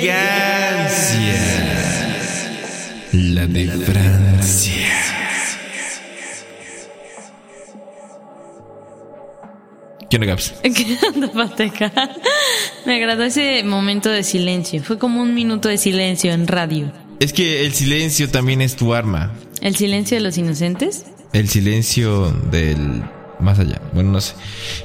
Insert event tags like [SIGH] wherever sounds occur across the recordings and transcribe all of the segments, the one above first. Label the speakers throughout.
Speaker 1: ¡Qué elegancia! La de Francia. ¿Qué onda, Gaps? [LAUGHS]
Speaker 2: ¿Qué onda, Pateca? Me agradó ese momento de silencio. Fue como un minuto de silencio en radio.
Speaker 1: Es que el silencio también es tu arma.
Speaker 2: ¿El silencio de los inocentes?
Speaker 1: El silencio del más allá. Bueno, no sé.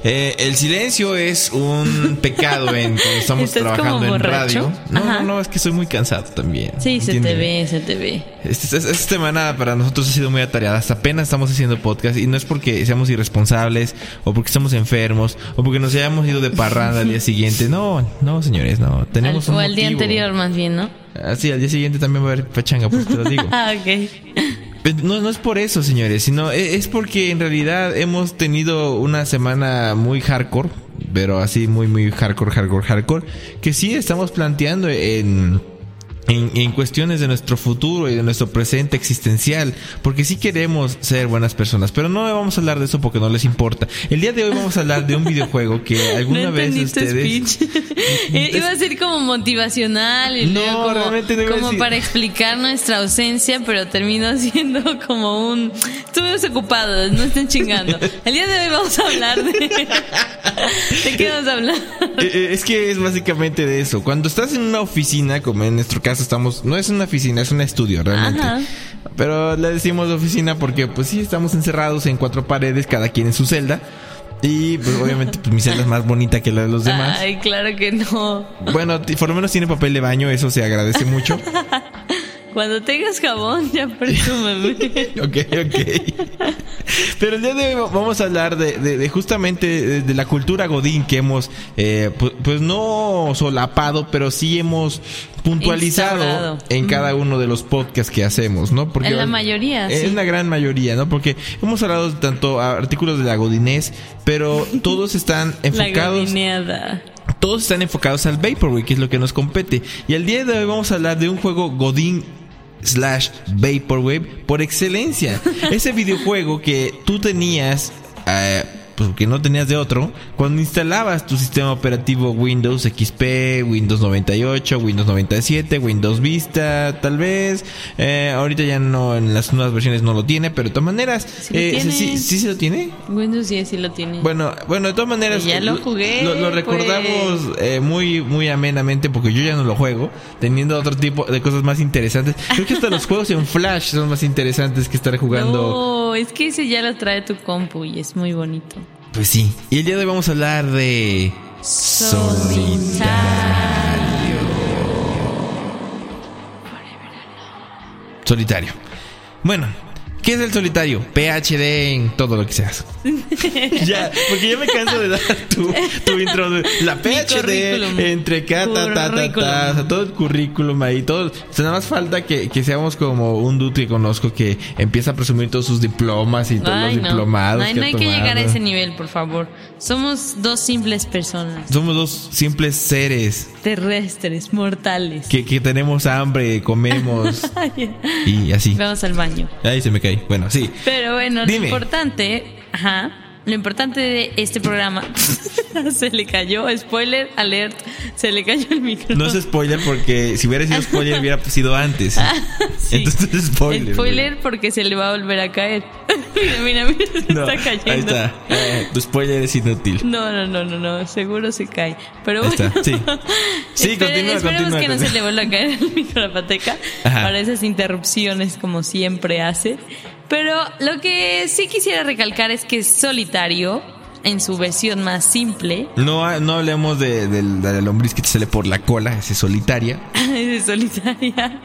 Speaker 1: Eh, el silencio es un [LAUGHS] pecado en cuando estamos
Speaker 2: ¿Estás
Speaker 1: trabajando en radio. No,
Speaker 2: Ajá.
Speaker 1: no, no, es que soy muy cansado también.
Speaker 2: Sí, se te
Speaker 1: ¿entiendes?
Speaker 2: ve, se te ve.
Speaker 1: Esta, esta- esta semana para nosotros ha sido muy atareada. Hasta apenas estamos haciendo podcast y no es porque seamos irresponsables o porque estamos enfermos o porque nos hayamos ido de parranda al día [LAUGHS] siguiente. No, no, señores, no. Tenemos
Speaker 2: Al-
Speaker 1: un
Speaker 2: o al día anterior, más bien, ¿no?
Speaker 1: Ah, sí, al día siguiente también va a haber pachanga, pues te lo digo. [LAUGHS]
Speaker 2: Ah, ok.
Speaker 1: No, no es por eso, señores, sino e- es porque en realidad hemos tenido una semana muy hardcore, pero así muy, muy hardcore, hardcore, hardcore, que sí estamos planteando en, en, en cuestiones de nuestro futuro y de nuestro presente existencial, porque sí queremos ser buenas personas, pero no vamos a hablar de eso porque no les importa. El día de hoy vamos a hablar de un videojuego que [LAUGHS] alguna
Speaker 2: no
Speaker 1: vez ustedes...
Speaker 2: speech. [LAUGHS] Iba a ser como motivacional y
Speaker 1: No,
Speaker 2: luego como,
Speaker 1: realmente no
Speaker 2: como para explicar nuestra ausencia, pero terminó [LAUGHS] siendo como un... Estuvimos ocupados, no estén chingando. El día de hoy vamos a hablar de... ¿De qué vamos a hablar?
Speaker 1: Eh, eh, Es que es básicamente de eso. Cuando estás en una oficina, como en nuestro caso estamos, no es una oficina, es un estudio realmente.
Speaker 2: Ajá.
Speaker 1: Pero le decimos oficina porque pues sí estamos encerrados en cuatro paredes, cada quien en su celda. Y pues obviamente pues mi celda es más bonita que la de los demás.
Speaker 2: Ay, claro que no.
Speaker 1: Bueno, por lo menos tiene papel de baño, eso se agradece mucho. [LAUGHS]
Speaker 2: Cuando tengas jabón, ya presúmeme. [LAUGHS]
Speaker 1: ok, ok. Pero el día de hoy vamos a hablar de, de- de justamente de, la cultura Godín que hemos, eh, pu- pues, no solapado, pero sí hemos puntualizado
Speaker 2: Instaurado.
Speaker 1: en cada uno de los podcasts que hacemos, ¿no?
Speaker 2: En la mayoría,
Speaker 1: Es
Speaker 2: sí.
Speaker 1: una gran mayoría, ¿no? Porque hemos hablado de tanto artículos de la Godinés, pero [LAUGHS] todos están
Speaker 2: La
Speaker 1: enfocados
Speaker 2: gabineada.
Speaker 1: todos están enfocados al Vaporwave, que es lo que nos compete. Y el día de hoy vamos a hablar de un juego Godin slash Vaporwave por excelencia. [LAUGHS] Ese videojuego que tú tenías, eh, pues que no tenías de otro, cuando instalabas tu sistema operativo Windows XP, Windows 98, Windows 97, Windows Vista, tal vez. Eh, ahorita ya no, en las nuevas versiones no lo tiene, pero de todas maneras,
Speaker 2: lo
Speaker 1: eh, sí, sí se lo tiene.
Speaker 2: Windows 10 sí lo tiene.
Speaker 1: Bueno, bueno, de todas maneras.
Speaker 2: Ya lo jugué,
Speaker 1: Lo, lo recordamos
Speaker 2: pues.
Speaker 1: eh, muy, muy amenamente porque yo ya no lo juego, teniendo otro tipo de cosas más interesantes. Creo que hasta los [LAUGHS] juegos en Flash son más interesantes que estar jugando.
Speaker 2: No, es que ese ya lo trae tu compu y es muy bonito.
Speaker 1: Pues sí. Y el día de hoy vamos a hablar de. Solitario. Bueno, ¿qué es el solitario? PhD en todo lo que seas. [LAUGHS] ya, porque ya me canso de dar tu, tu intro. La PhD entre cada ta, ta, ta, ta,
Speaker 2: Currículum.
Speaker 1: o sea, todo el currículum ahí, todo. O sea, nada más falta que, que seamos como un dude que conozco que empieza a presumir todos sus diplomas y todos
Speaker 2: Ay,
Speaker 1: los
Speaker 2: no.
Speaker 1: diplomados.
Speaker 2: Ay,
Speaker 1: que
Speaker 2: no
Speaker 1: ha
Speaker 2: hay que llegar a ese nivel, por favor. Somos dos simples personas.
Speaker 1: Somos dos simples seres
Speaker 2: Terrestres, mortales.
Speaker 1: que, que tenemos hambre, comemos [LAUGHS] y así.
Speaker 2: Vamos al baño.
Speaker 1: Ahí se me cae. Bueno, sí.
Speaker 2: Pero bueno,
Speaker 1: Dime.
Speaker 2: lo importante, ajá, lo importante de este programa [LAUGHS] se le cayó, spoiler alert, se le cayó el micrófono.
Speaker 1: No es spoiler porque si hubiera sido spoiler hubiera sido antes. [LAUGHS]
Speaker 2: Sí.
Speaker 1: Entonces es spoiler.
Speaker 2: Spoiler porque se le va a volver a caer. mira, [LAUGHS] mira, mira, se
Speaker 1: No,
Speaker 2: está cayendo.
Speaker 1: ahí está. Eh, tu spoiler es inútil.
Speaker 2: No, no, no, no, no, seguro se cae. Pero
Speaker 1: Ahí
Speaker 2: bueno.
Speaker 1: está, sí. Sí,
Speaker 2: Espere-
Speaker 1: continúa,
Speaker 2: esperemos
Speaker 1: continúa,
Speaker 2: que no se le vuelva a caer el micro a la pateca para esas interrupciones como siempre hace. Pero lo que sí quisiera recalcar es que Solitario, en su versión más simple,
Speaker 1: No, no hablemos de, del- de la lombriz que te sale por la cola, ese solitaria. [LAUGHS]
Speaker 2: es solitaria,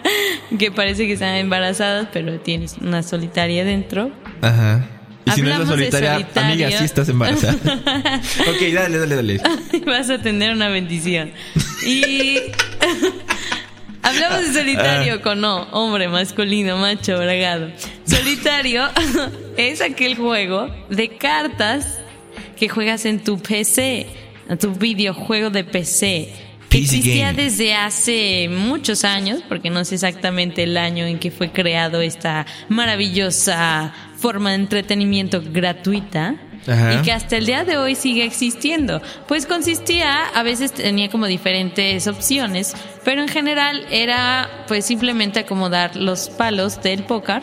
Speaker 2: que parece que están embarazadas, pero tienes una solitaria dentro.
Speaker 1: Ajá. Y si no es la
Speaker 2: de
Speaker 1: solitaria, amiga, sí estás embarazada. [LAUGHS] ok, dale, dale, dale.
Speaker 2: Vas a tener una bendición. Y [LAUGHS] hablamos de solitario
Speaker 1: Ah.
Speaker 2: con no, hombre, masculino, macho, bragado. Solitario [LAUGHS] es aquel juego de cartas que juegas en tu PC, en tu videojuego de PC. Que existía desde hace muchos años, porque no sé exactamente el año en que fue creado esta maravillosa forma de entretenimiento gratuita
Speaker 1: Ajá.
Speaker 2: y que hasta el día de hoy sigue existiendo. Pues consistía, a veces tenía como diferentes opciones, pero en general era pues simplemente acomodar los palos del póker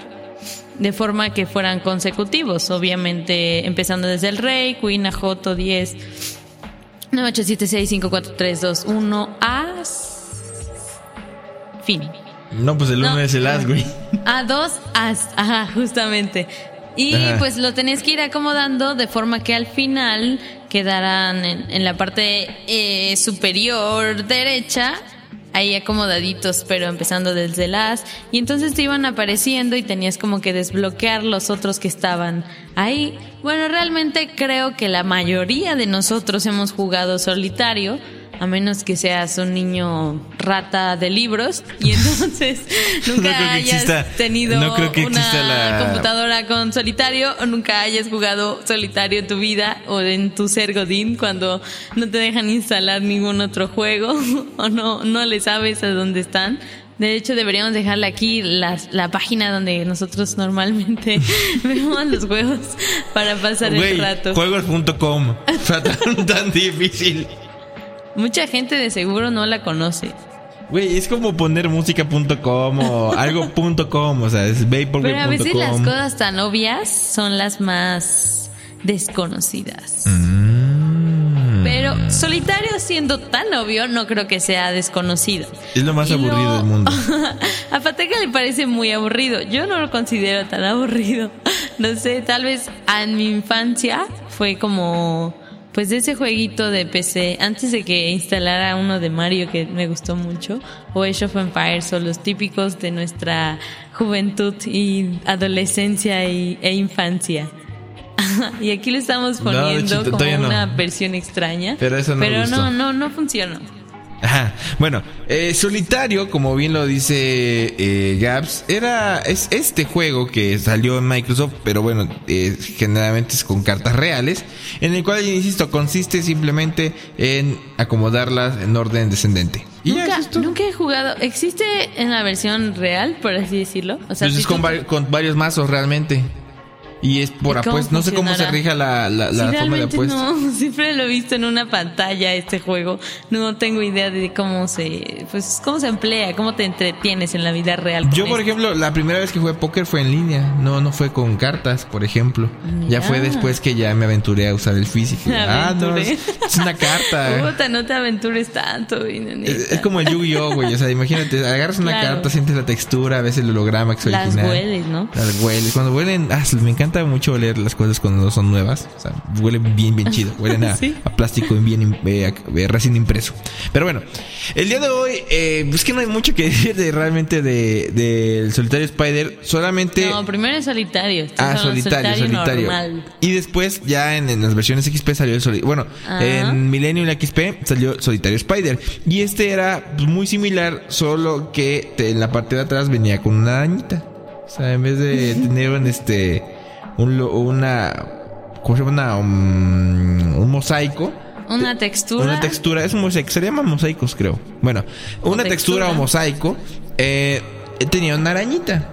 Speaker 2: de forma que fueran consecutivos, obviamente empezando desde el rey, queen, ajoto, 10, 9, 8, 7, 6, 5, 4, 3, 2, 1, as, fin.
Speaker 1: No, pues el uno
Speaker 2: No.
Speaker 1: es el as, güey.
Speaker 2: A dos as, ajá, justamente. Y
Speaker 1: Ajá.
Speaker 2: pues lo tenés que ir acomodando de forma que al final quedaran en, en la parte eh, superior derecha, ahí acomodaditos, pero empezando desde el as. Y entonces te iban apareciendo y tenías como que desbloquear los otros que estaban ahí. Bueno, realmente creo que la mayoría de nosotros hemos jugado solitario. A menos que seas un niño rata de libros y entonces [LAUGHS] nunca
Speaker 1: No
Speaker 2: hayas
Speaker 1: exista-
Speaker 2: tenido
Speaker 1: no
Speaker 2: una
Speaker 1: la-
Speaker 2: computadora con solitario o nunca hayas jugado solitario en tu vida o en tu ser Godín cuando no te dejan instalar ningún otro juego [LAUGHS] o no, no le sabes a dónde están. De hecho, deberíamos dejarle aquí la, la página donde nosotros normalmente [LAUGHS] vemos los juegos para pasar el rato.
Speaker 1: juegos.com. Tan difícil.
Speaker 2: Mucha gente de seguro no la conoce.
Speaker 1: Güey, es como poner música.com o [LAUGHS] algo.com, o sea, es vaporwave.com.
Speaker 2: Pero a veces las cosas tan obvias son las más desconocidas.
Speaker 1: Mm.
Speaker 2: Pero solitario siendo tan obvio, no creo que sea desconocido.
Speaker 1: Es lo más
Speaker 2: Y
Speaker 1: aburrido
Speaker 2: lo-
Speaker 1: del mundo. [LAUGHS]
Speaker 2: a Pateca le parece muy aburrido. Yo no lo considero tan aburrido. [LAUGHS] No sé, tal vez en mi infancia fue como pues de ese jueguito de PC antes de que instalara uno de Mario que me gustó mucho o Age of Empires o los típicos de nuestra juventud y adolescencia y, e infancia. [LAUGHS] y aquí lo estamos
Speaker 1: No,
Speaker 2: poniendo como
Speaker 1: no.
Speaker 2: una versión extraña.
Speaker 1: Pero eso no
Speaker 2: Pero no, no, no funcionó.
Speaker 1: Ajá. Bueno, eh, Solitario, como bien lo dice eh, Gaps, era es este juego que salió en Microsoft, pero bueno, eh, generalmente es con cartas reales, en el cual, insisto, consiste simplemente en acomodarlas en orden descendente. Y
Speaker 2: Nunca, nunca he jugado. ¿Existe en la versión real, por así decirlo? O sea,
Speaker 1: Pues es con varios mazos realmente. Y es por
Speaker 2: ¿Y cómo
Speaker 1: apuestas. No sé cómo se rija la, la,
Speaker 2: Sí,
Speaker 1: la forma de
Speaker 2: realmente
Speaker 1: apuesta.
Speaker 2: no, [LAUGHS] siempre lo he visto en una pantalla este juego. No tengo idea de cómo se, pues, cómo se emplea, cómo te entretienes en la vida real.
Speaker 1: Yo, por
Speaker 2: esto.
Speaker 1: ejemplo, la primera vez que jugué póker fue en línea. No, no fue con cartas, por ejemplo. Ya fue después que ya me aventuré a usar el físico. [LAUGHS] Ah, no, es, es una carta. [LAUGHS]
Speaker 2: Puta, no te aventures tanto,
Speaker 1: es, es como el Yu-Gi-Oh, güey. O sea, imagínate, agarras una
Speaker 2: Claro.
Speaker 1: carta, sientes la textura, ves el holograma que es
Speaker 2: Las
Speaker 1: original.
Speaker 2: hueles, ¿no?
Speaker 1: Las hueles. Cuando huelen, ah, me encanta mucho oler las cosas cuando no son nuevas. O sea, huelen bien, bien chido. Huelen a, [LAUGHS]
Speaker 2: Sí.
Speaker 1: a plástico bien, eh, a- eh, recién impreso. Pero bueno, el día de hoy, eh, pues que no hay mucho que [LAUGHS] decir de realmente de del solitario Spider. Solamente.
Speaker 2: No, primero es solitario.
Speaker 1: Ah,
Speaker 2: de
Speaker 1: solitario, solitario. Y después, ya en, en las versiones XP salió el solitario. Bueno, en Millennium XP salió Solitario Spider. Y este era pues, muy similar, solo que te- en la parte de atrás venía con una arañita. O sea, en vez de [LAUGHS] tener un este. Un, una. ¿Cómo se llama? Una, um, un mosaico.
Speaker 2: Una textura.
Speaker 1: Una textura, es un mosaico, se llaman mosaicos, creo. Bueno, una textura,
Speaker 2: textura.
Speaker 1: o mosaico. eh, tenía una arañita.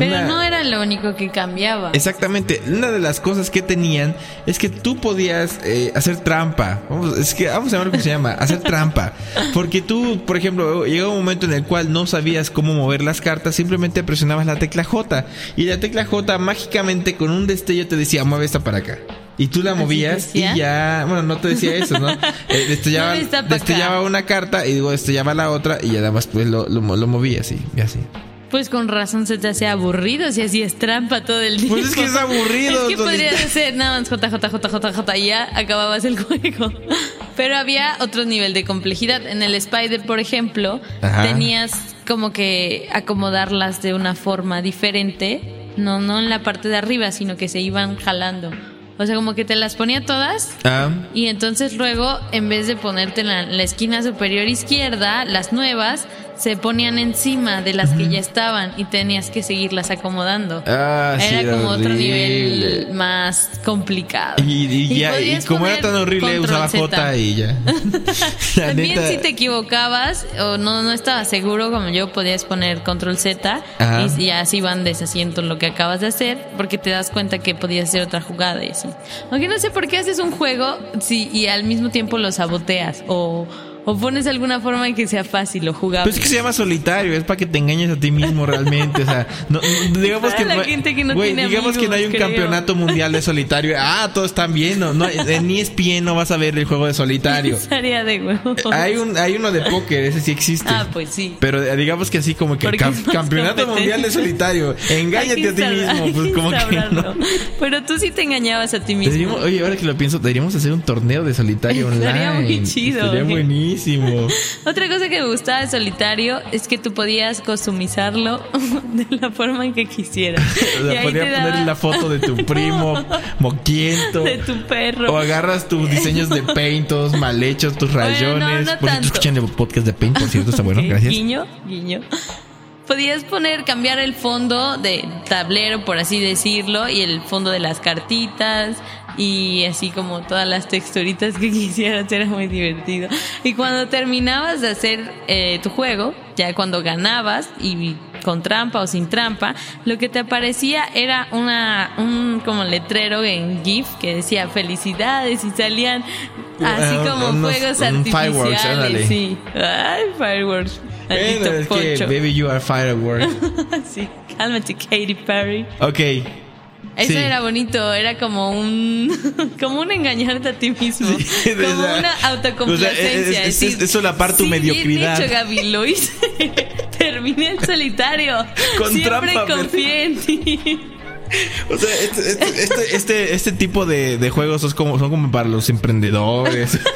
Speaker 2: Pero
Speaker 1: Una-
Speaker 2: no era lo único que cambiaba.
Speaker 1: Exactamente. Una de las cosas que tenían es que tú podías eh, hacer trampa. Vamos, es que vamos a ver cómo se llama. Hacer trampa. Porque tú, por ejemplo, llega un momento en el cual no sabías cómo mover las cartas, simplemente presionabas la tecla J. Y la tecla J mágicamente con un destello te decía, mueve esta para acá. Y tú la
Speaker 2: ¿Así
Speaker 1: movías y ya, bueno, no te decía eso, ¿no? [LAUGHS] Eh, destellaba, destellaba una carta y luego destellaba la otra y ya nada más pues lo, lo, lo movías y, y así.
Speaker 2: Pues con razón se te hace aburrido si hacías trampa todo el día.
Speaker 1: Pues es que es aburrido,
Speaker 2: Es que hacer nada más J, J, J, J, J y ya acababas el juego. Pero había otro nivel de complejidad. En el Spider, por ejemplo,
Speaker 1: Ajá.
Speaker 2: tenías como que acomodarlas de una forma diferente no, no en la parte de arriba, sino que se iban jalando. O sea, como que te las ponía todas
Speaker 1: Ah,
Speaker 2: y entonces luego, en vez de ponerte en la, la esquina superior izquierda, las nuevas se ponían encima de las que ya estaban y tenías que seguirlas acomodando.
Speaker 1: Ah, sí,
Speaker 2: era como otro nivel más complicado.
Speaker 1: y, y ya, y como era tan horrible, usaba
Speaker 2: Z.
Speaker 1: J y ya. [LAUGHS] [LAUGHS]
Speaker 2: También
Speaker 1: neta-
Speaker 2: si te equivocabas o no, no estabas seguro, como yo, podías poner control Z
Speaker 1: Ajá.
Speaker 2: y ya así van deshaciendo lo que acabas de hacer porque te das cuenta que podías hacer otra jugada y así. Aunque no sé por qué haces un juego si, y al mismo tiempo lo saboteas o, o pones alguna forma en que sea fácil o jugable.
Speaker 1: Pues es que se llama solitario, es para que te engañes a ti mismo realmente. O sea, no, digamos que
Speaker 2: la
Speaker 1: no,
Speaker 2: gente que no
Speaker 1: güey,
Speaker 2: tiene
Speaker 1: digamos que no hay un
Speaker 2: creo.
Speaker 1: campeonato mundial de solitario. Ah, todos están viendo. No, en ESPN no vas a ver el juego de solitario. [LAUGHS]
Speaker 2: Estaría de huevo.
Speaker 1: Hay un, hay uno de póker, ese sí existe.
Speaker 2: Ah, pues sí.
Speaker 1: Pero eh, digamos que así como que cam- campeonato mundial de solitario. Engáñate a ti mismo. Pues como que no.
Speaker 2: Pero tú sí te engañabas a ti mismo.
Speaker 1: Deberíamos- oye, ahora que lo pienso, deberíamos hacer un torneo de solitario online.
Speaker 2: Estaría muy chido,
Speaker 1: Sería
Speaker 2: ¿eh?
Speaker 1: Buenísimo. [LAUGHS]
Speaker 2: Otra cosa que me gustaba de solitario es que tú podías customizarlo [LAUGHS] de la forma en que quisieras. [LAUGHS]
Speaker 1: O sea,
Speaker 2: te
Speaker 1: poner
Speaker 2: daba
Speaker 1: la foto de tu primo moquiento.
Speaker 2: de tu perro.
Speaker 1: O agarras tus diseños de Paint, todos mal hechos, tus
Speaker 2: Bueno,
Speaker 1: rayones.
Speaker 2: no, no tanto.
Speaker 1: escuchen el podcast de Paint, por cierto, está bueno, gracias.
Speaker 2: Guiño, guiño. Podías poner, cambiar el fondo de tablero, por así decirlo, y el fondo de las cartitas, y así como todas las texturitas que [LAUGHS] quisieras, era muy divertido. Y cuando terminabas de hacer eh, tu juego, ya cuando ganabas, y con trampa o sin trampa, lo que te aparecía era una, un como letrero en GIF que decía felicidades y salían así como
Speaker 1: unos-
Speaker 2: fuegos artificiales.
Speaker 1: fireworks, ándale.
Speaker 2: sí. Ay, fireworks.
Speaker 1: Bueno, es que. Baby You Are Firework. [LAUGHS]
Speaker 2: sí, cálmate, Katy Perry.
Speaker 1: Ok.
Speaker 2: Eso
Speaker 1: Sí.
Speaker 2: era bonito, era como un [LAUGHS] como un engañarte a ti mismo,
Speaker 1: Sí,
Speaker 2: como una
Speaker 1: o sea,
Speaker 2: autocomplacencia.
Speaker 1: es- es-
Speaker 2: decir,
Speaker 1: es solapar tu
Speaker 2: sí,
Speaker 1: mediocridad.
Speaker 2: Bien hecho, Gaby, lo hice. [LAUGHS] Terminé el solitario.
Speaker 1: Con
Speaker 2: Siempre
Speaker 1: trampa,
Speaker 2: confié en ti.
Speaker 1: O sea, este, este, este, este, este tipo de, de juegos son como, son como para los emprendedores. [LAUGHS]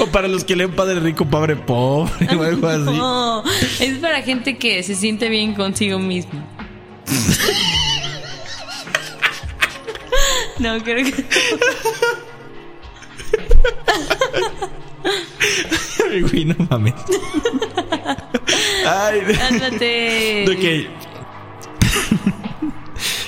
Speaker 1: o para los que leen Padre Rico, Padre Pobre o algo así.
Speaker 2: No, es para gente que se siente bien consigo mismo. No, creo que [LAUGHS]
Speaker 1: Ay, güey, no mames. Ay,
Speaker 2: Ándate. [LAUGHS]
Speaker 1: ok.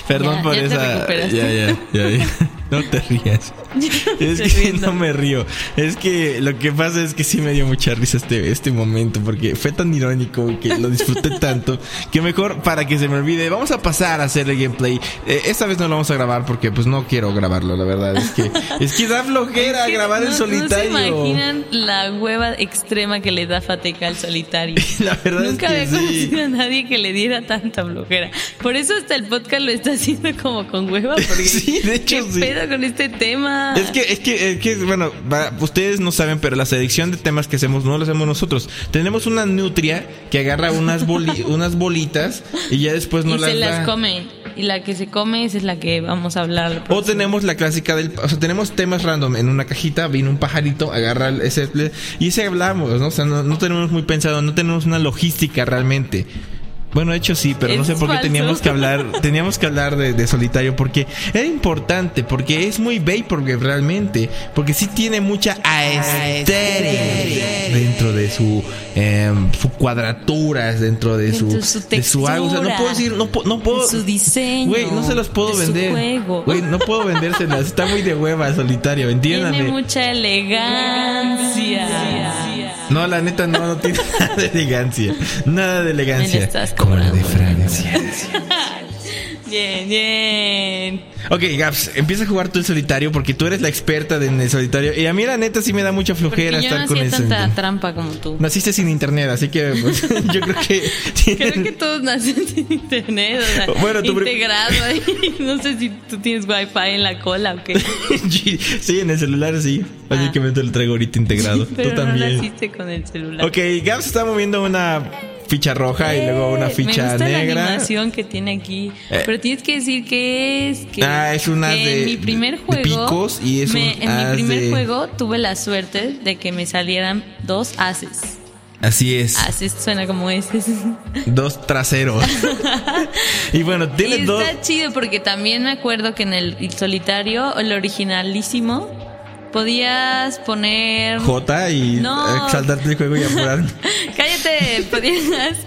Speaker 1: [LAUGHS] Perdón
Speaker 2: Ya,
Speaker 1: por
Speaker 2: ya te
Speaker 1: esa. Ya, ya, ya, ya. No te rías. [LAUGHS] Es que
Speaker 2: riendo.
Speaker 1: no me río. Es que lo que pasa es que sí me dio mucha risa este, este momento porque fue tan irónico que lo disfruté [LAUGHS] tanto que mejor para que se me olvide vamos a pasar a hacer el gameplay. Eh, esta vez no lo vamos a grabar porque pues no quiero grabarlo, la verdad. Es que es que da flojera
Speaker 2: Es que
Speaker 1: grabar
Speaker 2: no-
Speaker 1: en solitario.
Speaker 2: No se imaginan la hueva extrema que le da Fateca al solitario. [LAUGHS]
Speaker 1: La verdad
Speaker 2: Nunca
Speaker 1: es
Speaker 2: había
Speaker 1: que sí.
Speaker 2: conocido a nadie que le diera tanta flojera. Por eso hasta el podcast lo está haciendo como con hueva. Porque
Speaker 1: Sí, de hecho,
Speaker 2: ¿Qué
Speaker 1: sí.
Speaker 2: pedo con este tema?
Speaker 1: Es que, es que, es que, bueno, ustedes no saben, pero la selección de temas que hacemos no lo hacemos nosotros. Tenemos una nutria que agarra unas, boli- [LAUGHS] unas bolitas y ya después no
Speaker 2: y
Speaker 1: las
Speaker 2: se
Speaker 1: da.
Speaker 2: las come. Y la que se come esa es la que vamos a hablar. la
Speaker 1: O tenemos la clásica del... O sea, tenemos temas random en una cajita, viene un pajarito, agarra ese... Y ese hablamos, ¿no? O sea, no, no tenemos muy pensado, no tenemos una logística realmente. Bueno, de hecho sí, pero no sé por qué
Speaker 2: falso.
Speaker 1: teníamos que hablar, [LAUGHS] teníamos que hablar de, de solitario, porque era importante, porque es muy vaporwave realmente, porque sí tiene mucha aesthetic dentro de su, em, su cuadraturas, dentro de su,
Speaker 2: Dentro su
Speaker 1: de su algo. O sea, no puedo decir, no, no puedo,
Speaker 2: su diseño,
Speaker 1: Güey, no se los puedo vender. Güey, no puedo vendérselas. Está muy de hueva solitario, entiéndame.
Speaker 2: Tiene mucha elegancia.
Speaker 1: No, la neta no, no tiene [LAUGHS] nada de elegancia. Nada de elegancia. Como la de. Francia. [LAUGHS]
Speaker 2: Bien, bien.
Speaker 1: Ok, Gaps, empieza a jugar tú el solitario porque tú eres la experta en el solitario. Y a mí la neta sí me da mucha
Speaker 2: Porque
Speaker 1: flojera
Speaker 2: yo no
Speaker 1: estar con el
Speaker 2: tanta trampa como tú.
Speaker 1: Naciste sin internet, así que pues, [LAUGHS] yo creo que... [LAUGHS]
Speaker 2: Creo que todos nacen sin internet, o sea,
Speaker 1: Bueno, pri-
Speaker 2: integrado ahí. [LAUGHS] No sé si tú tienes wifi en la cola o qué.
Speaker 1: sí, en el celular sí. Básicamente lo traigo ahorita integrado.
Speaker 2: Pero
Speaker 1: tú
Speaker 2: no
Speaker 1: también.
Speaker 2: naciste con el celular.
Speaker 1: Ok, Gaps está moviendo una ficha roja y luego una
Speaker 2: Eh,
Speaker 1: ficha
Speaker 2: Me gusta la
Speaker 1: negra.
Speaker 2: animación que tiene aquí.
Speaker 1: Eh.
Speaker 2: Pero tienes que decir que es. Que,
Speaker 1: Ah, es una
Speaker 2: que
Speaker 1: de-
Speaker 2: En mi primer juego.
Speaker 1: picos y es
Speaker 2: me-
Speaker 1: un
Speaker 2: En
Speaker 1: as
Speaker 2: mi primer
Speaker 1: de-
Speaker 2: juego tuve la suerte de que me salieran dos haces.
Speaker 1: Así es.
Speaker 2: Así suena como ese. [LAUGHS]
Speaker 1: Dos traseros. y bueno, tiene
Speaker 2: y
Speaker 1: dos.
Speaker 2: está chido porque también me acuerdo que en el solitario, el originalísimo, podías poner.
Speaker 1: J y
Speaker 2: No.
Speaker 1: exaltarte el juego y apurar. [LAUGHS]
Speaker 2: Cállate, podías,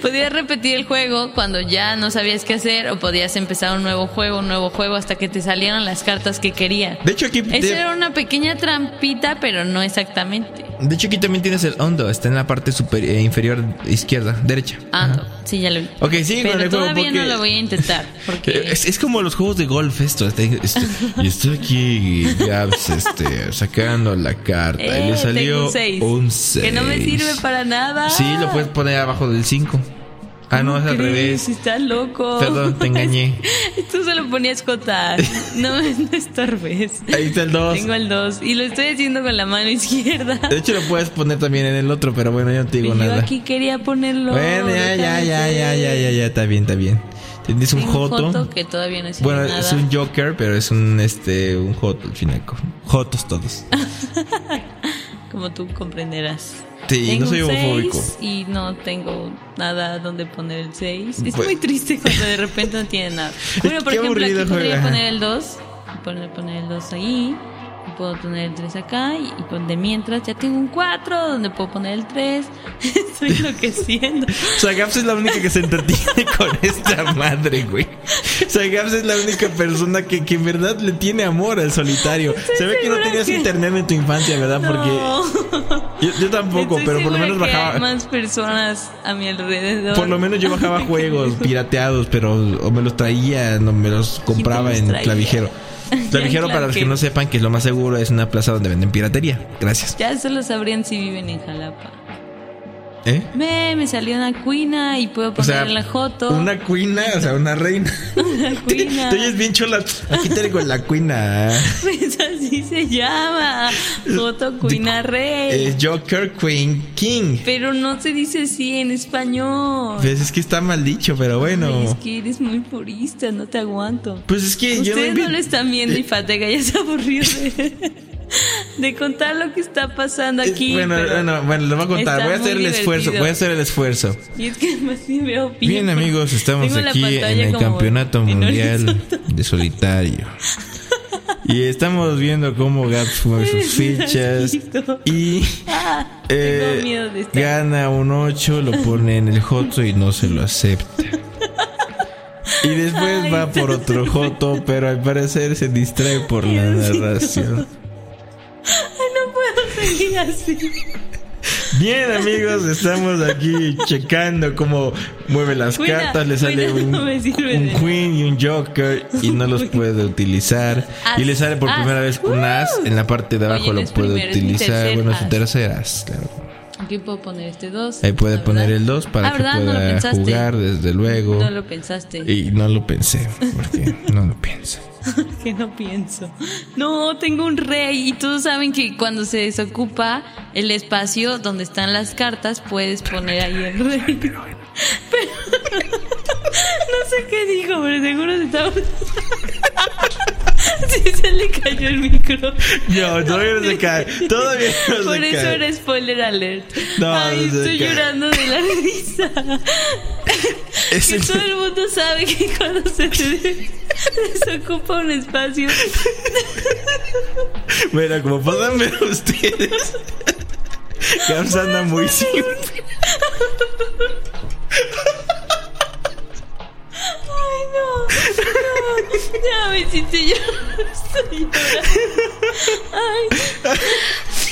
Speaker 2: podías repetir el juego cuando ya no sabías qué hacer o podías empezar un nuevo juego, un nuevo juego hasta que te salieran las cartas que querías.
Speaker 1: De hecho, aquí,
Speaker 2: Eso
Speaker 1: de,
Speaker 2: era una pequeña trampita, pero no exactamente.
Speaker 1: de hecho, aquí también tienes el hondo. Está en la parte super, eh, inferior izquierda, derecha.
Speaker 2: Ah, no, sí, ya lo vi.
Speaker 1: Ok, con
Speaker 2: Pero
Speaker 1: el
Speaker 2: todavía
Speaker 1: porque-
Speaker 2: no lo voy a intentar. [LAUGHS] Porque
Speaker 1: Es, es como los juegos de golf esto. este- este- y estoy aquí, Gabs, este, sacando la carta. y
Speaker 2: Eh,
Speaker 1: le
Speaker 2: tengo
Speaker 1: salió
Speaker 2: un seis,
Speaker 1: un 6.
Speaker 2: Que no me sirve para nada.
Speaker 1: Sí, lo puedes poner abajo del 5. Ah, no, es al revés.
Speaker 2: Estás loco.
Speaker 1: Perdón, te engañé.
Speaker 2: Tú solo ponías J. No, no estorbes.
Speaker 1: Ahí está el 2.
Speaker 2: Tengo el 2 y lo estoy haciendo con la mano izquierda.
Speaker 1: De hecho, lo puedes poner también en el otro, pero bueno, yo no te digo
Speaker 2: Y yo
Speaker 1: nada.
Speaker 2: aquí quería ponerlo.
Speaker 1: Bueno, ya, ya, ya, ya, ya, ya, ya, está bien, está bien. Tienes un
Speaker 2: Tengo
Speaker 1: Joto.
Speaker 2: que todavía no es
Speaker 1: Bueno,
Speaker 2: nada.
Speaker 1: es un Joker, pero es un este un Joto al final. Jotos todos. [LAUGHS]
Speaker 2: Como tú comprenderás.
Speaker 1: Sí,
Speaker 2: Tengo
Speaker 1: no soy
Speaker 2: un
Speaker 1: homofóbico.
Speaker 2: Y no tengo nada donde poner el 6. Es
Speaker 1: Pues-
Speaker 2: muy triste cuando de repente no tiene nada. [LAUGHS] Bueno, por
Speaker 1: Qué
Speaker 2: ejemplo, aquí podría poner el 2. Poner, poner el 2 ahí. Puedo poner el 3 acá. Y, y de mientras ya tengo un 4 donde puedo poner el 3. [LAUGHS] Estoy enloqueciendo. [LAUGHS]
Speaker 1: O sea, Gaps es la única que se entretiene [LAUGHS] con esta madre, güey. O sea, Gaps es la única persona que, que en verdad le tiene amor al solitario. Se ve que no tenías
Speaker 2: que-
Speaker 1: internet en tu infancia, ¿verdad? Porque
Speaker 2: No.
Speaker 1: yo, yo tampoco,
Speaker 2: Estoy
Speaker 1: pero por lo menos
Speaker 2: que
Speaker 1: bajaba.
Speaker 2: Hay más personas a mi alrededor.
Speaker 1: Por lo menos yo bajaba juegos pirateados, pero o me los traía, no me los compraba en
Speaker 2: traía?
Speaker 1: Clavijero. Clavijero, para los que no sepan, que es lo más seguro, es una plaza donde venden piratería. Gracias.
Speaker 2: Ya solo sabrían si viven en Jalapa.
Speaker 1: ¿Eh?
Speaker 2: Me, me salió una cuina y puedo
Speaker 1: O
Speaker 2: poner
Speaker 1: sea,
Speaker 2: la joto.
Speaker 1: una cuina, o sea, una reina. [LAUGHS]
Speaker 2: Una [LAUGHS] cuina.
Speaker 1: Tú es bien chola. Aquí tengo la cuina. [LAUGHS]
Speaker 2: Pues así se llama. Joto cuina rey.
Speaker 1: Es Joker, Queen, King.
Speaker 2: Pero no se dice así en español.
Speaker 1: Pues es que está mal dicho, pero
Speaker 2: Ay,
Speaker 1: bueno.
Speaker 2: es que eres muy purista, no te aguanto.
Speaker 1: Pues es que yo
Speaker 2: Ustedes
Speaker 1: vi-
Speaker 2: no lo están viendo y Fatega ya se aburrió de, contar lo que está pasando aquí.
Speaker 1: bueno, bueno, bueno, lo voy a contar. Voy a hacer el esfuerzo. Voy a hacer el esfuerzo.
Speaker 2: Y es que además sí veo
Speaker 1: Bien, amigos, estamos
Speaker 2: Tengo
Speaker 1: aquí en el Campeonato Mundial de Solitario. Y estamos viendo cómo Gaps mueve sus fichas. Y
Speaker 2: Ah,
Speaker 1: eh, gana un 8, lo pone en el Joto y no se lo acepta. Y después
Speaker 2: Ay,
Speaker 1: va por otro Joto, pero al parecer se distrae por la narración.
Speaker 2: No puedo seguir así.
Speaker 1: Bien amigos, estamos aquí checando cómo mueve las
Speaker 2: Cuida,
Speaker 1: cartas, le sale
Speaker 2: cuida,
Speaker 1: un,
Speaker 2: no
Speaker 1: un queen y un joker y no los puede utilizar. Y le sale por
Speaker 2: As,
Speaker 1: primera vez un as, en la parte de abajo
Speaker 2: Oye,
Speaker 1: lo puede utilizar. Bueno, su tercer as, claro.
Speaker 2: Aquí puedo poner este 2.
Speaker 1: Ahí puede poner el 2 para
Speaker 2: Ah,
Speaker 1: que
Speaker 2: ¿verdad? No
Speaker 1: pueda
Speaker 2: pensaste.
Speaker 1: jugar, desde luego.
Speaker 2: No lo pensaste.
Speaker 1: Y no lo pensé, porque [LAUGHS] no lo pienso. [LAUGHS]
Speaker 2: que no pienso. No, tengo un rey y todos saben que cuando se desocupa el espacio donde están las cartas puedes poner ahí el rey. [LAUGHS] Pero- no sé qué dijo, pero seguro se estaba. [LAUGHS] sí, se le cayó el micro.
Speaker 1: No, todavía no se cae. Todavía no
Speaker 2: Por
Speaker 1: se
Speaker 2: eso
Speaker 1: cae.
Speaker 2: era spoiler alert.
Speaker 1: No,
Speaker 2: Ay,
Speaker 1: no se
Speaker 2: estoy
Speaker 1: cae.
Speaker 2: llorando de la risa. [LAUGHS]
Speaker 1: Es
Speaker 2: que
Speaker 1: el-
Speaker 2: todo el mundo sabe que cuando se te desocupa un espacio [LAUGHS]
Speaker 1: Mira, como puedan ver ustedes, Gaps anda muy simple.
Speaker 2: Ya me hiciste llorar, estoy llorando. Ay.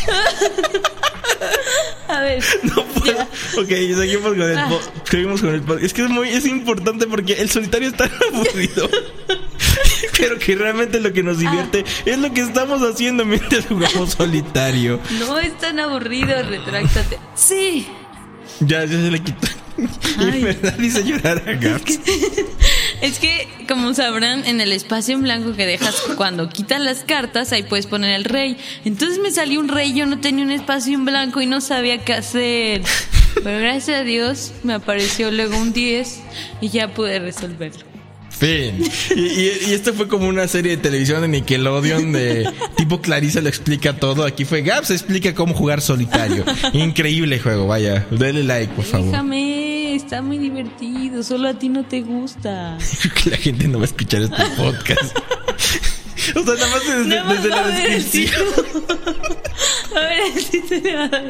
Speaker 2: [LAUGHS] A ver,
Speaker 1: No puedo.
Speaker 2: ya.
Speaker 1: Ok, seguimos con el
Speaker 2: Ah.
Speaker 1: seguimos con el Es que es muy es importante porque el solitario es tan [LAUGHS] aburrido. Pero que realmente lo que nos divierte
Speaker 2: Ah.
Speaker 1: es lo que estamos haciendo mientras jugamos solitario.
Speaker 2: No es tan aburrido, retráctate. Sí.
Speaker 1: Ya, ya se le quitó. [LAUGHS] Y en verdad hice llorar a Gaps.
Speaker 2: Es que, como sabrán, en el espacio en blanco que dejas cuando quitan las cartas, ahí puedes poner el rey. Entonces me salió un rey, yo no tenía un espacio en blanco y no sabía qué hacer. Pero gracias a Dios me apareció luego un 10 y ya pude resolverlo.
Speaker 1: Fin. Y, y- y esto fue como una serie de televisión de Nickelodeon de tipo Clarisa lo explica todo. Aquí fue Gaps explica cómo jugar solitario. Increíble juego, vaya. Dale like, por favor.
Speaker 2: Déjame, está muy divertido. Solo a ti no te gusta.
Speaker 1: Creo [LAUGHS] que la gente no va a escuchar este podcast. [LAUGHS] O sea, nada más desde,
Speaker 2: Nada más
Speaker 1: desde la descripción.
Speaker 2: A ver si se le va a dar.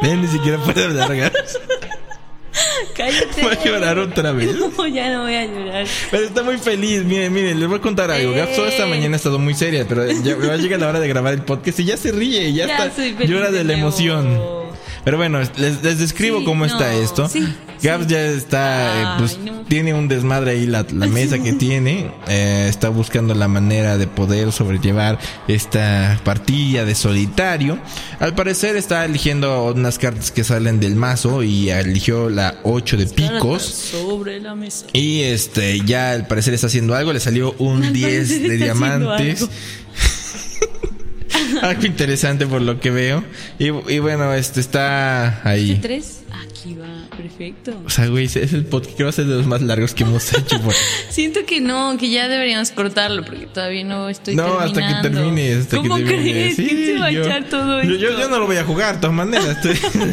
Speaker 1: Ven, ni siquiera puede hablar, Gaps.
Speaker 2: Cállate.
Speaker 1: Va a llorar otra vez. [LAUGHS]
Speaker 2: No, ya no voy a llorar.
Speaker 1: Pero está muy feliz. Miren, miren, les voy a contar algo. Toda esta
Speaker 2: Eh.
Speaker 1: mañana ha estado muy seria, pero ya va a llegar la hora de grabar el podcast y ya se ríe, ya,
Speaker 2: Ya
Speaker 1: está. Llora de la
Speaker 2: nuevo.
Speaker 1: emoción. Pero bueno, les, les describo
Speaker 2: Sí,
Speaker 1: cómo está esto.
Speaker 2: sí,
Speaker 1: Gaps
Speaker 2: sí.
Speaker 1: ya está, eh,
Speaker 2: Ay,
Speaker 1: pues
Speaker 2: no.
Speaker 1: tiene un desmadre ahí la, la mesa que tiene. Eh, está buscando la manera de poder sobrellevar esta partida de solitario. Al parecer está eligiendo unas cartas que salen del mazo y eligió la 8 de picos.
Speaker 2: Sobre la mesa.
Speaker 1: Y este, ya al parecer está haciendo algo. Le salió un [LAUGHS]
Speaker 2: Al
Speaker 1: 10
Speaker 2: parecer
Speaker 1: de diamantes. [LAUGHS]
Speaker 2: algo.
Speaker 1: interesante por lo que veo. Y, y bueno, este está ahí.
Speaker 2: ¿Este tres? Aquí va, perfecto.
Speaker 1: O sea, güey, es el podcast que va a ser de los más largos que hemos hecho. por- [LAUGHS]
Speaker 2: Siento que no, que ya deberíamos cortarlo porque todavía no estoy
Speaker 1: No, hasta que
Speaker 2: terminando.
Speaker 1: termine. Hasta
Speaker 2: ¿Cómo
Speaker 1: que termine.
Speaker 2: crees?
Speaker 1: Sí,
Speaker 2: ¿Quién se va
Speaker 1: yo-
Speaker 2: a echar todo
Speaker 1: yo,
Speaker 2: esto?
Speaker 1: yo, yo no lo voy a jugar, de todas maneras. Estoy- [LAUGHS]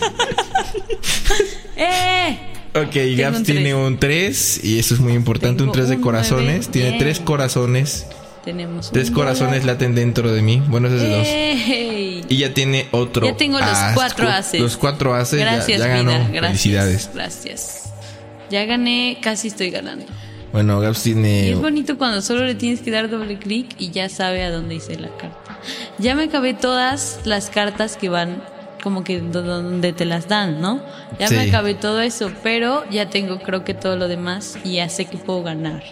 Speaker 2: ¡Eh!
Speaker 1: ok, Gaps
Speaker 2: un
Speaker 1: tiene
Speaker 2: tres.
Speaker 1: un 3 y eso es muy importante.
Speaker 2: Tengo
Speaker 1: un 3 de corazones.
Speaker 2: nueve.
Speaker 1: Tiene
Speaker 2: Bien.
Speaker 1: 3 corazones.
Speaker 2: Tenemos
Speaker 1: Tres corazones
Speaker 2: dólar.
Speaker 1: laten dentro de mí. Bueno, ese es de dos.
Speaker 2: ¡Ey!
Speaker 1: Y ya tiene otro.
Speaker 2: Ya tengo los
Speaker 1: as.
Speaker 2: cuatro haces.
Speaker 1: Los cuatro haces.
Speaker 2: Gracias,
Speaker 1: ya, ganó.
Speaker 2: vida. Gracias.
Speaker 1: Felicidades.
Speaker 2: Gracias. Ya gané, casi estoy ganando.
Speaker 1: Bueno, Gaps
Speaker 2: Y
Speaker 1: tiene.
Speaker 2: es bonito cuando solo le tienes que dar doble clic y ya sabe a dónde hice la carta. Ya me acabé todas las cartas que van como que do- donde te las dan, ¿no? Ya me
Speaker 1: Sí.
Speaker 2: acabé todo eso, pero ya tengo creo que todo lo demás y ya sé que puedo ganar.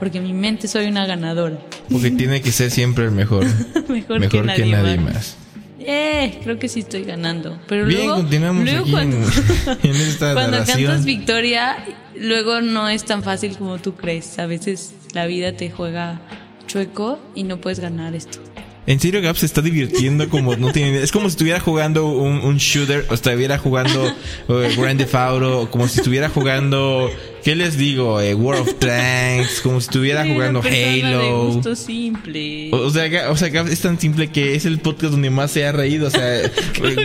Speaker 2: Porque en mi mente soy una ganadora.
Speaker 1: Porque [LAUGHS] tiene que ser siempre el mejor.
Speaker 2: Mejor, [LAUGHS]
Speaker 1: mejor
Speaker 2: que nadie, más.
Speaker 1: más.
Speaker 2: Eh, creo que sí estoy ganando. Pero
Speaker 1: Bien,
Speaker 2: luego,
Speaker 1: continuamos
Speaker 2: luego
Speaker 1: aquí
Speaker 2: cuando,
Speaker 1: en, [LAUGHS] en esta
Speaker 2: cuando
Speaker 1: narración.
Speaker 2: cantas victoria, luego no es tan fácil como tú crees. A veces la vida te juega chueco y no puedes ganar esto.
Speaker 1: En serio, Gaps se está divirtiendo como no tiene idea. Es como si estuviera jugando un, un shooter o estuviera jugando eh, Grand Theft Auto o como si estuviera jugando, ¿qué les digo? Eh, World of Tanks, como si estuviera jugando
Speaker 2: persona De
Speaker 1: Halo.
Speaker 2: gusto simple.
Speaker 1: O, o sea, o sea, Gaps es tan simple que es el podcast donde más se ha reído. O sea, [LAUGHS] eh,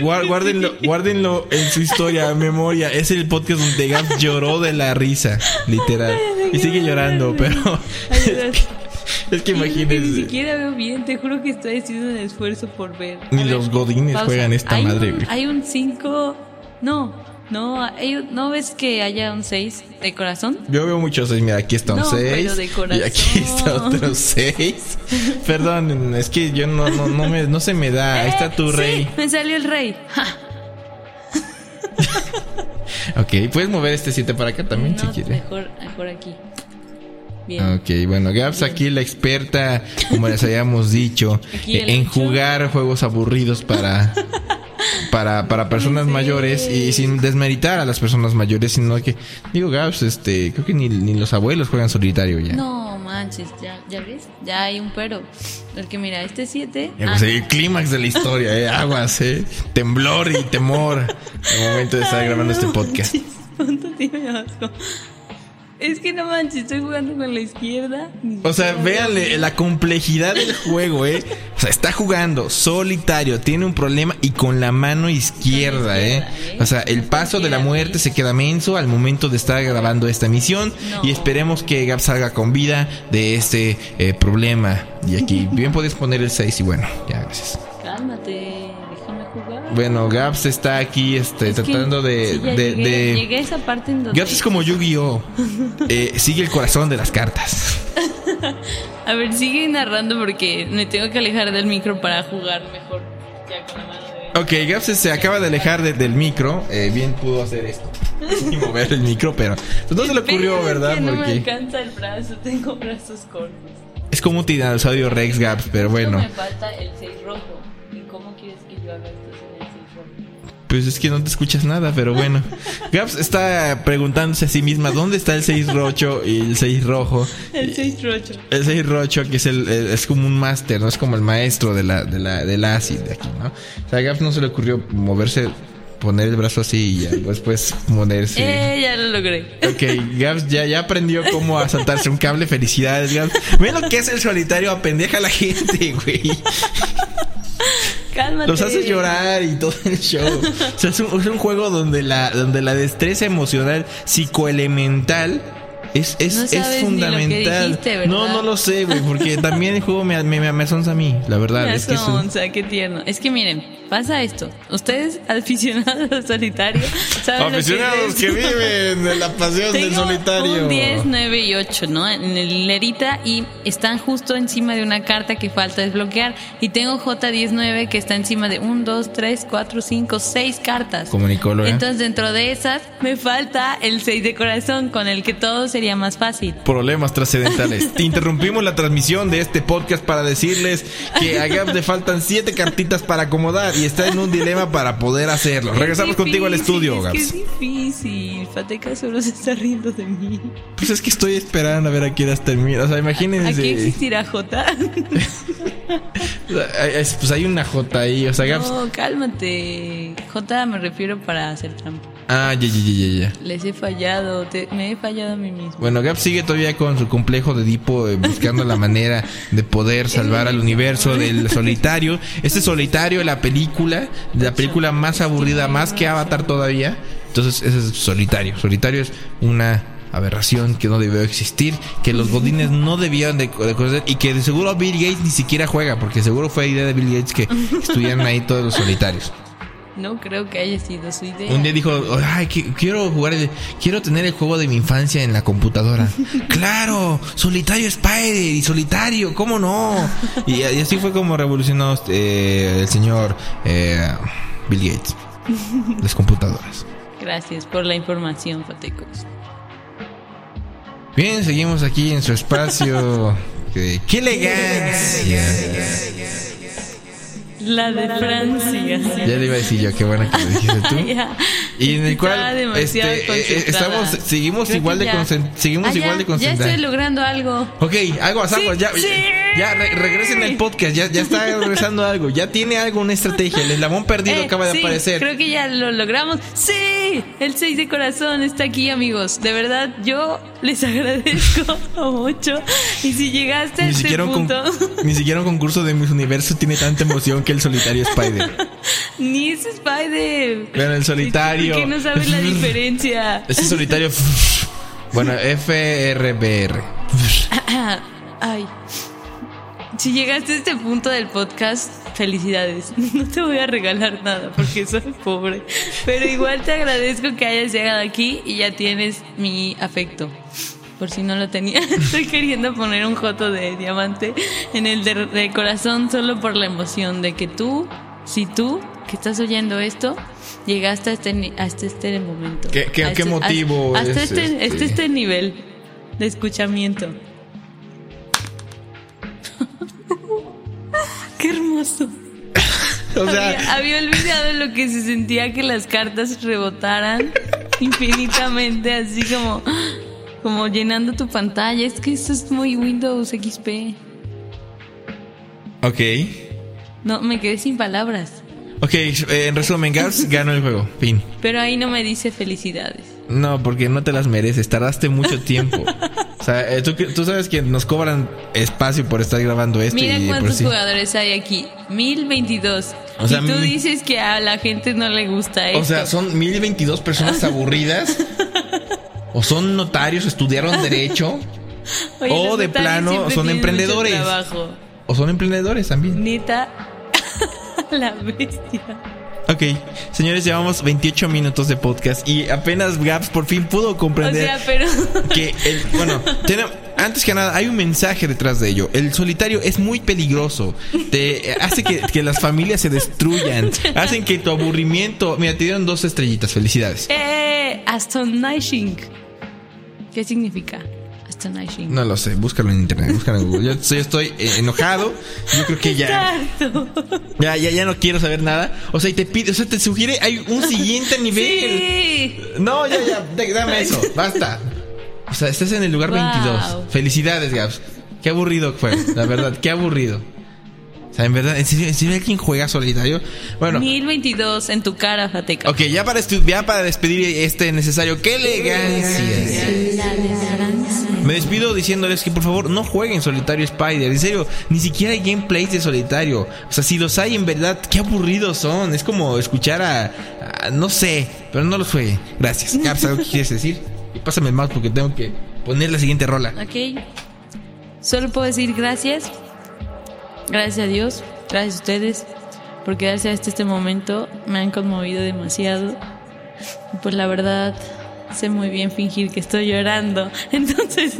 Speaker 1: guár- guárdenlo, guárdenlo en su historia, memoria. Es el podcast donde Gaps lloró de la risa, literal. Y sigue llorando, pero. [LAUGHS] es que
Speaker 2: Y Ni
Speaker 1: imagínense.
Speaker 2: siquiera veo bien, te juro que estoy haciendo un esfuerzo por ver.
Speaker 1: Ni
Speaker 2: ver,
Speaker 1: los godines
Speaker 2: pausa.
Speaker 1: juegan esta
Speaker 2: Hay
Speaker 1: madre,
Speaker 2: un-. Hay un 5. No, no, hay ¿no ves que haya un 6 de corazón?
Speaker 1: Yo veo muchos seis, mira, aquí está un
Speaker 2: No,
Speaker 1: 6
Speaker 2: pero de
Speaker 1: y aquí está otro 6. [LAUGHS] Perdón, es que yo no no no me no se me da. Ahí está tu
Speaker 2: Eh,
Speaker 1: rey.
Speaker 2: Sí, me salió el rey. Ja, [LAUGHS]
Speaker 1: Ok, puedes mover este 7 para acá también si
Speaker 2: no,
Speaker 1: quieres.
Speaker 2: mejor, mejor aquí. Bien.
Speaker 1: Ok, bueno, Gaps aquí la experta, como les habíamos dicho, [LAUGHS] en jugar juegos aburridos para [LAUGHS] para para personas
Speaker 2: Sí.
Speaker 1: mayores y sin desmeritar a las personas mayores, sino que digo Gaps, este, creo que ni, ni los abuelos juegan solitario ya.
Speaker 2: No manches, ya, ya ves, ya hay un pero. Porque mira, este 7.
Speaker 1: Ya, pues, el clímax de la historia, eh, aguas, eh, temblor y temor al momento de estar grabando este podcast.
Speaker 2: ¿Cuánto tiene asco? Es que no manches, estoy jugando con la izquierda.
Speaker 1: O sea, véanle la complejidad del juego, eh. O sea, está jugando solitario, tiene un problema y con la mano izquierda, eh. O sea, el paso de la muerte se queda menso al momento de estar grabando esta misión
Speaker 2: No.
Speaker 1: y esperemos que Gab salga con vida de este eh, problema. Y aquí bien puedes poner el 6 y bueno, ya gracias.
Speaker 2: Cálmate.
Speaker 1: Bueno, Gaps está aquí este,
Speaker 2: Es que
Speaker 1: tratando de,
Speaker 2: sí,
Speaker 1: de,
Speaker 2: llegué,
Speaker 1: de-
Speaker 2: llegué a esa parte en donde.
Speaker 1: Gaps es como Yu-Gi-Oh! [LAUGHS] Eh, sigue el corazón de las cartas. [LAUGHS]
Speaker 2: A ver, sigue narrando porque me tengo que alejar del micro para jugar mejor. Ya con la mano de.
Speaker 1: Ok, Gaps se acaba de alejar de- del micro. Eh, bien pudo hacer esto. [LAUGHS] Y mover el micro, pero pues, no se le ocurrió, ¿verdad?
Speaker 2: que no me
Speaker 1: Porque
Speaker 2: alcanza el brazo, tengo brazos cortos.
Speaker 1: es como un tiranosaurio Rex Gaps, pero bueno.
Speaker 2: Me falta el 6 rojo. ¿Y cómo quieres que yo haga esto sin el 6 rojo?
Speaker 1: Pues es que no te escuchas nada, pero bueno. [LAUGHS] Gaps está preguntándose a sí misma dónde está el 6 rocho y el 6 rojo.
Speaker 2: El 6 rojo.
Speaker 1: El 6 rocho, que es el, es como un máster, ¿no? Es como el maestro de la, de la, del acid de aquí, ¿no? O sea, a Gaps no se le ocurrió moverse poner el brazo así y ya después ponerse.
Speaker 2: Eh, ya lo logré.
Speaker 1: Ok, Gabs ya, ya aprendió cómo a saltarse un cable. Felicidades, Gabs. Ve lo que es el solitario, apendeja a la gente, güey. Los hace llorar y todo el show. O sea, es un, es un juego donde la, donde la destreza emocional psicoelemental es, es,
Speaker 2: No
Speaker 1: es
Speaker 2: sabes ni lo que
Speaker 1: fundamental.
Speaker 2: dijiste,
Speaker 1: no, no lo sé, güey, porque también el juego me, me, me, me asonza a mí, la verdad.
Speaker 2: Me
Speaker 1: es que es un-
Speaker 2: qué tierno. Es que miren, pasa esto. Ustedes, [LAUGHS] aficionados al solitario, saben
Speaker 1: Aficionados
Speaker 2: lo que
Speaker 1: que viven de la pasión del
Speaker 2: Tengo
Speaker 1: solitario.
Speaker 2: un 10, 9 y 8, ¿no? En el hilerita y están justo encima de una carta que falta desbloquear. Y tengo J19 que está encima de 1, 2, 3, 4, 5, 6 cartas.
Speaker 1: ¿eh?
Speaker 2: Entonces dentro de esas me falta el 6 de corazón con el que todo sería más fácil.
Speaker 1: Problemas trascendentales. Te [LAUGHS] interrumpimos la transmisión de este podcast para decirles que a Gab le faltan siete cartitas para acomodar y está en un dilema para poder hacerlo. Regresamos
Speaker 2: Es
Speaker 1: contigo al estudio,
Speaker 2: Es que es difícil. Fateca solo se está riendo de mí.
Speaker 1: Pues es que estoy esperando a ver a qué horas termina. O sea, imagínense.
Speaker 2: ¿Aquí existirá J? [LAUGHS]
Speaker 1: Pues hay una J ahí. O sea.
Speaker 2: No, cálmate. J me refiero para hacer trampa.
Speaker 1: Ah, ya, ya, ya, ya, ya.
Speaker 2: Les he fallado, te- me he fallado a mí mismo.
Speaker 1: Bueno, Gab sigue todavía con su complejo de Edipo eh, buscando la manera de poder salvar al universo del solitario. Este solitario, la película, la película más aburrida, más que Avatar todavía. Entonces, ese es solitario. Solitario es una aberración que no debió existir, que los godines no debían de, de conocer y que de seguro Bill Gates ni siquiera juega, porque seguro fue idea de Bill Gates que [LAUGHS] estuvieran ahí todos los solitarios.
Speaker 2: No creo que haya sido su idea.
Speaker 1: Un día dijo, ay, qui- quiero jugar, el- quiero tener el juego de mi infancia en la computadora. [LAUGHS] claro, solitario Spider y solitario, ¿cómo no? Y, y así fue como revolucionó eh, el señor eh, Bill Gates. Las computadoras.
Speaker 2: Gracias por la información, Fatecos.
Speaker 1: Bien, seguimos aquí en su espacio. Eh, ¡Qué elegancia!
Speaker 2: La de Francia.
Speaker 1: Ya le iba a decir yo, qué bueno que lo dijiste tú. [LAUGHS]
Speaker 2: Ya.
Speaker 1: Y en el cual este, eh,
Speaker 2: concentrada.
Speaker 1: estamos, seguimos
Speaker 2: Creo
Speaker 1: igual de
Speaker 2: ya.
Speaker 1: seguimos
Speaker 2: Ah, ya,
Speaker 1: igual de
Speaker 2: Ya
Speaker 1: concentrados.
Speaker 2: estoy logrando algo.
Speaker 1: Ok, algo
Speaker 2: Sí,
Speaker 1: ya,
Speaker 2: sí.
Speaker 1: ya re- regresen al podcast, ya, ya está regresando algo, ya tiene algo, una estrategia, el eslabón perdido [LAUGHS]
Speaker 2: Eh,
Speaker 1: acaba de
Speaker 2: sí,
Speaker 1: aparecer.
Speaker 2: Creo que ya lo logramos. ¡Sí! El 6 de corazón está aquí, amigos. De verdad, yo les agradezco [LAUGHS] mucho. Y si llegaste a
Speaker 1: Ni
Speaker 2: este
Speaker 1: un con-
Speaker 2: punto, [LAUGHS]
Speaker 1: ni siquiera un concurso de Miss Universo tiene tanta emoción que el solitario Spider. [LAUGHS]
Speaker 2: ni es Spider.
Speaker 1: Vean el solitario.
Speaker 2: Que no sabes la diferencia.
Speaker 1: Ese solitario. Bueno, FRBR.
Speaker 2: Ay. Si llegaste a este punto del podcast, felicidades. [LAUGHS] No te voy a regalar nada porque soy pobre. Pero igual te agradezco que hayas llegado aquí y ya tienes mi afecto. Por si no lo tenía, [LAUGHS] estoy queriendo poner un joto de diamante en el de, de corazón solo por la emoción de que tú, si tú que estás oyendo esto, llegaste a este, hasta este momento.
Speaker 1: ¿Qué- qué-
Speaker 2: A
Speaker 1: qué
Speaker 2: este-
Speaker 1: motivo
Speaker 2: Hasta
Speaker 1: es
Speaker 2: este,
Speaker 1: este?
Speaker 2: hasta este nivel de escuchamiento. [LAUGHS] Qué hermoso.
Speaker 1: O sea,
Speaker 2: había, había olvidado lo que se sentía que las cartas rebotaran [LAUGHS] infinitamente, así como, como llenando tu pantalla. Es que eso es muy Windows XP.
Speaker 1: ok.
Speaker 2: No, me quedé sin palabras.
Speaker 1: Ok, eh, en resumen, Gabs [LAUGHS] ganó el juego. Fin.
Speaker 2: Pero ahí no me dice felicidades.
Speaker 1: No, porque no te las mereces, tardaste mucho tiempo. [LAUGHS] O sea, eh, tú, sabes que nos cobran espacio por estar grabando esto
Speaker 2: Mira
Speaker 1: y de por
Speaker 2: cuántos
Speaker 1: sí.
Speaker 2: jugadores hay aquí. 1022.
Speaker 1: O sea,
Speaker 2: y tú dices que a la gente no le gusta esto.
Speaker 1: O sea, son 1022 personas [LAUGHS] aburridas. o son notarios, estudiaron derecho. [LAUGHS]
Speaker 2: Oye,
Speaker 1: o de plano son emprendedores. O son emprendedores también.
Speaker 2: Neta, la bestia.
Speaker 1: Ok, señores, llevamos 28 minutos de podcast y apenas Gaps por fin pudo
Speaker 2: O
Speaker 1: comprender
Speaker 2: sea, pero. [LAUGHS]
Speaker 1: que el, bueno, tenemos- antes que nada hay un mensaje detrás de ello. El solitario es muy peligroso. Te hace que, que las familias se destruyan. Hacen que tu aburrimiento. Mira, te dieron dos estrellitas. Felicidades.
Speaker 2: ¡Eh! Astonishing. ¿Qué significa? Astonishing.
Speaker 1: No lo sé, búscalo en internet, búscalo en Google. Yo, yo estoy eh, enojado. Yo creo que ya, ya, ya, ya no quiero saber nada. O sea, y te pide, o sea, te sugiere, hay un siguiente [LAUGHS] nivel.
Speaker 2: Sí.
Speaker 1: No, ya, ya, dame eso, [LAUGHS] basta. O sea, estás en el lugar
Speaker 2: Wow.
Speaker 1: 22. Felicidades, Gabs. Qué aburrido fue, la verdad, qué aburrido. Sea, en verdad, ¿en serio, en serio alguien juega solitario? Bueno,
Speaker 3: 2022 en tu cara, Fateca.
Speaker 1: ok, ya para, ya para despedir este necesario, ¡qué elegancia! Me despido diciéndoles que por favor no jueguen solitario Spider. En serio, ni siquiera hay gameplays de solitario. O sea, si los hay en verdad, qué aburridos son. Es como escuchar a, a- no sé, pero no los jueguen. Gracias. Caps, ¿algo que quieres decir? Y pásame el mouse porque tengo que poner la siguiente rola.
Speaker 3: Ok. Solo puedo decir gracias. Gracias a Dios. Gracias a ustedes. Por quedarse hasta este momento. Me han conmovido demasiado. Pues la verdad, sé muy bien fingir que estoy llorando. [LAUGHS] Entonces,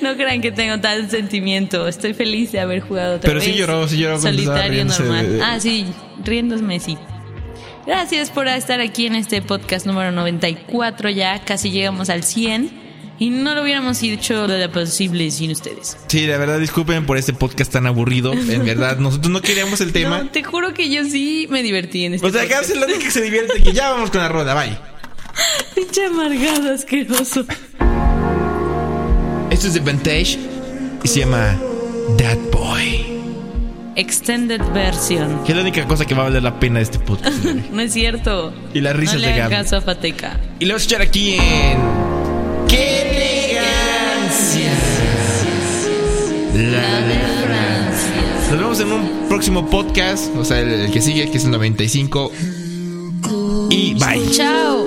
Speaker 3: no crean que tengo tal sentimiento. Estoy feliz de haber jugado otra
Speaker 1: Pero sí
Speaker 3: vez.
Speaker 1: lloró, sí lloró cuando estaba
Speaker 3: Solitario normal.
Speaker 1: de-
Speaker 3: Ah, sí, riéndome, sí. Gracias por estar aquí en este podcast número 94 ya. Casi llegamos al 100. Y no lo hubiéramos hecho de lo posible sin ustedes.
Speaker 1: Sí, la verdad, disculpen por este podcast tan aburrido. En verdad, nosotros no queríamos el [LAUGHS] tema.
Speaker 3: No, te juro que yo sí me divertí en este
Speaker 1: O sea,
Speaker 3: podcast.
Speaker 1: Caps es la única que se divierte. Que ya vamos con la rola, bye. [LAUGHS]
Speaker 3: Pinche amargado, asqueroso.
Speaker 1: Esto es de Vantage y se llama That Boy.
Speaker 3: Extended version.
Speaker 1: Que es la única cosa que va a valer la pena de este podcast. [LAUGHS]
Speaker 3: No es cierto.
Speaker 1: Y las risas
Speaker 3: no le
Speaker 1: de Gaby.
Speaker 3: caso a Fateca.
Speaker 1: Y lo vamos a echar aquí en.
Speaker 3: La de Francia.
Speaker 1: Nos vemos en un próximo podcast. O sea, el, el que sigue, que es el 95. Y bye.
Speaker 3: Chao.